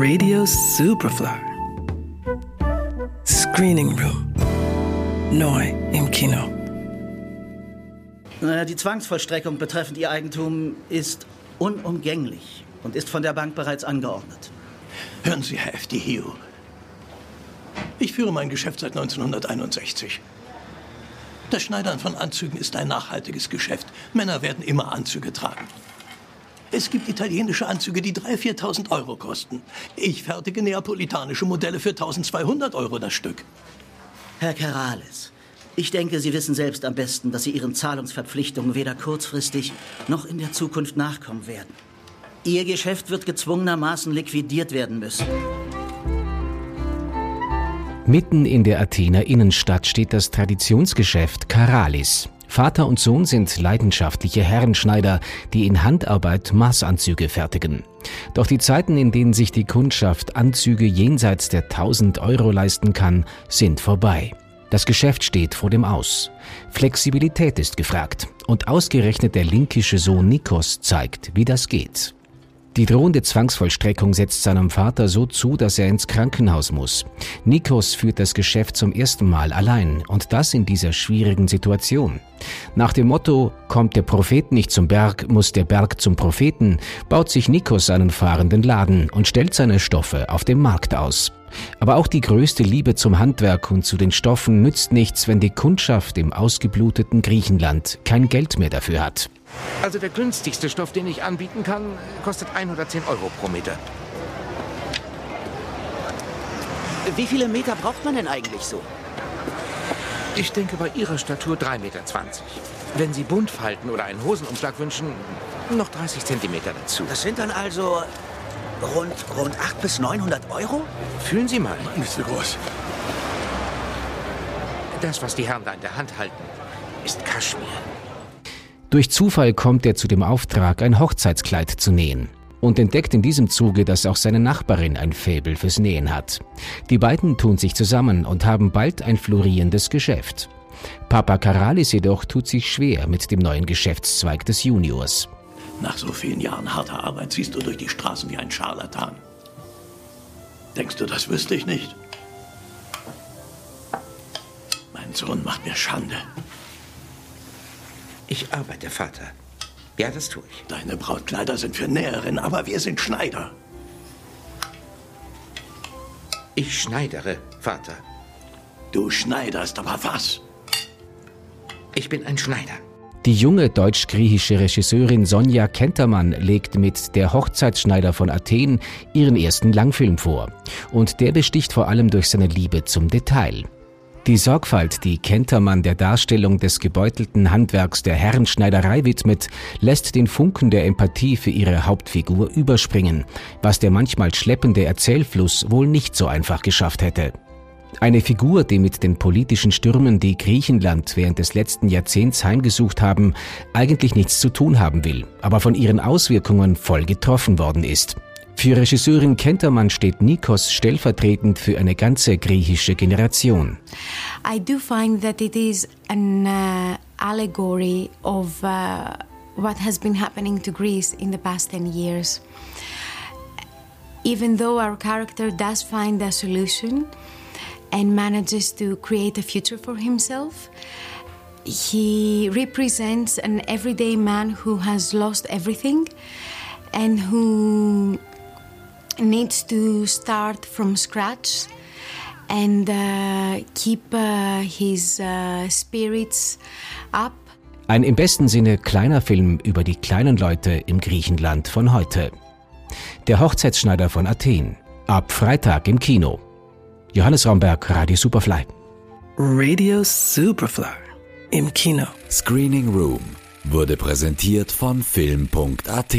Radio Superfly. Screening Room. Neu im Kino. Die Zwangsvollstreckung betreffend Ihr Eigentum ist unumgänglich und ist von der Bank bereits angeordnet. Hören Sie, Herr F.D. Hugh. Ich führe mein Geschäft seit 1961. Das Schneidern von Anzügen ist ein nachhaltiges Geschäft. Männer werden immer Anzüge tragen. Es gibt italienische Anzüge, die 3.000, 4.000 Euro kosten. Ich fertige neapolitanische Modelle für 1.200 Euro das Stück. Herr Kerales, ich denke, Sie wissen selbst am besten, dass Sie Ihren Zahlungsverpflichtungen weder kurzfristig noch in der Zukunft nachkommen werden. Ihr Geschäft wird gezwungenermaßen liquidiert werden müssen. Mitten in der Athener Innenstadt steht das Traditionsgeschäft Karalis. Vater und Sohn sind leidenschaftliche Herrenschneider, die in Handarbeit Maßanzüge fertigen. Doch die Zeiten, in denen sich die Kundschaft Anzüge jenseits der 1000 Euro leisten kann, sind vorbei. Das Geschäft steht vor dem Aus. Flexibilität ist gefragt. Und ausgerechnet der linkische Sohn Nikos zeigt, wie das geht. Die drohende Zwangsvollstreckung setzt seinem Vater so zu, dass er ins Krankenhaus muss. Nikos führt das Geschäft zum ersten Mal allein und das in dieser schwierigen Situation. Nach dem Motto, kommt der Prophet nicht zum Berg, muss der Berg zum Propheten, baut sich Nikos einen fahrenden Laden und stellt seine Stoffe auf dem Markt aus. Aber auch die größte Liebe zum Handwerk und zu den Stoffen nützt nichts, wenn die Kundschaft im ausgebluteten Griechenland kein Geld mehr dafür hat. Also der günstigste Stoff, den ich anbieten kann, kostet 110 Euro pro Meter. Wie viele Meter braucht man denn eigentlich so? Ich denke bei Ihrer Statur 3,20 Meter. Wenn Sie Buntfalten oder einen Hosenumschlag wünschen, noch 30 Zentimeter dazu. Das sind dann also rund, rund 800 bis 900 Euro? Fühlen Sie mal. Nicht so groß. Das, was die Herren da in der Hand halten, ist Kaschmir. Durch Zufall kommt er zu dem Auftrag, ein Hochzeitskleid zu nähen und entdeckt in diesem Zuge, dass auch seine Nachbarin ein Faible fürs Nähen hat. Die beiden tun sich zusammen und haben bald ein florierendes Geschäft. Papa Karalis jedoch tut sich schwer mit dem neuen Geschäftszweig des Juniors. Nach so vielen Jahren harter Arbeit ziehst du durch die Straßen wie ein Scharlatan. Denkst du, das wüsste ich nicht? Mein Sohn macht mir Schande. Ich arbeite, Vater. Ja, das tue ich. Deine Brautkleider sind für Näherinnen, aber wir sind Schneider. Ich schneidere, Vater. Du schneiderst, aber was? Ich bin ein Schneider. Die junge deutsch-griechische Regisseurin Sonja Kentermann legt mit Der Hochzeitsschneider von Athen ihren ersten Langfilm vor. Und der besticht vor allem durch seine Liebe zum Detail. Die Sorgfalt, die Kentermann der Darstellung des gebeutelten Handwerks der Herrenschneiderei widmet, lässt den Funken der Empathie für ihre Hauptfigur überspringen, was der manchmal schleppende Erzählfluss wohl nicht so einfach geschafft hätte. Eine Figur, die mit den politischen Stürmen, die Griechenland während des letzten Jahrzehnts heimgesucht haben, eigentlich nichts zu tun haben will, aber von ihren Auswirkungen voll getroffen worden ist. Für Regisseurin Kentermann steht Nikos stellvertretend für eine ganze griechische Generation. I do find that it is an uh, allegory of uh, what has been happening to Greece in the past 10 years. Even though our character does find a solution and manages to create a future for himself, he represents an everyday man who has lost everything and who needs to start from scratch and uh, keep uh, his uh, spirits up. Ein im besten Sinne kleiner Film über die kleinen Leute im Griechenland von heute. Der Hochzeitsschneider von Athen. Ab Freitag im Kino. Johannes Raumberg, Radio Superfly. Radio Superfly. Im Kino. Screening Room wurde präsentiert von Film.at.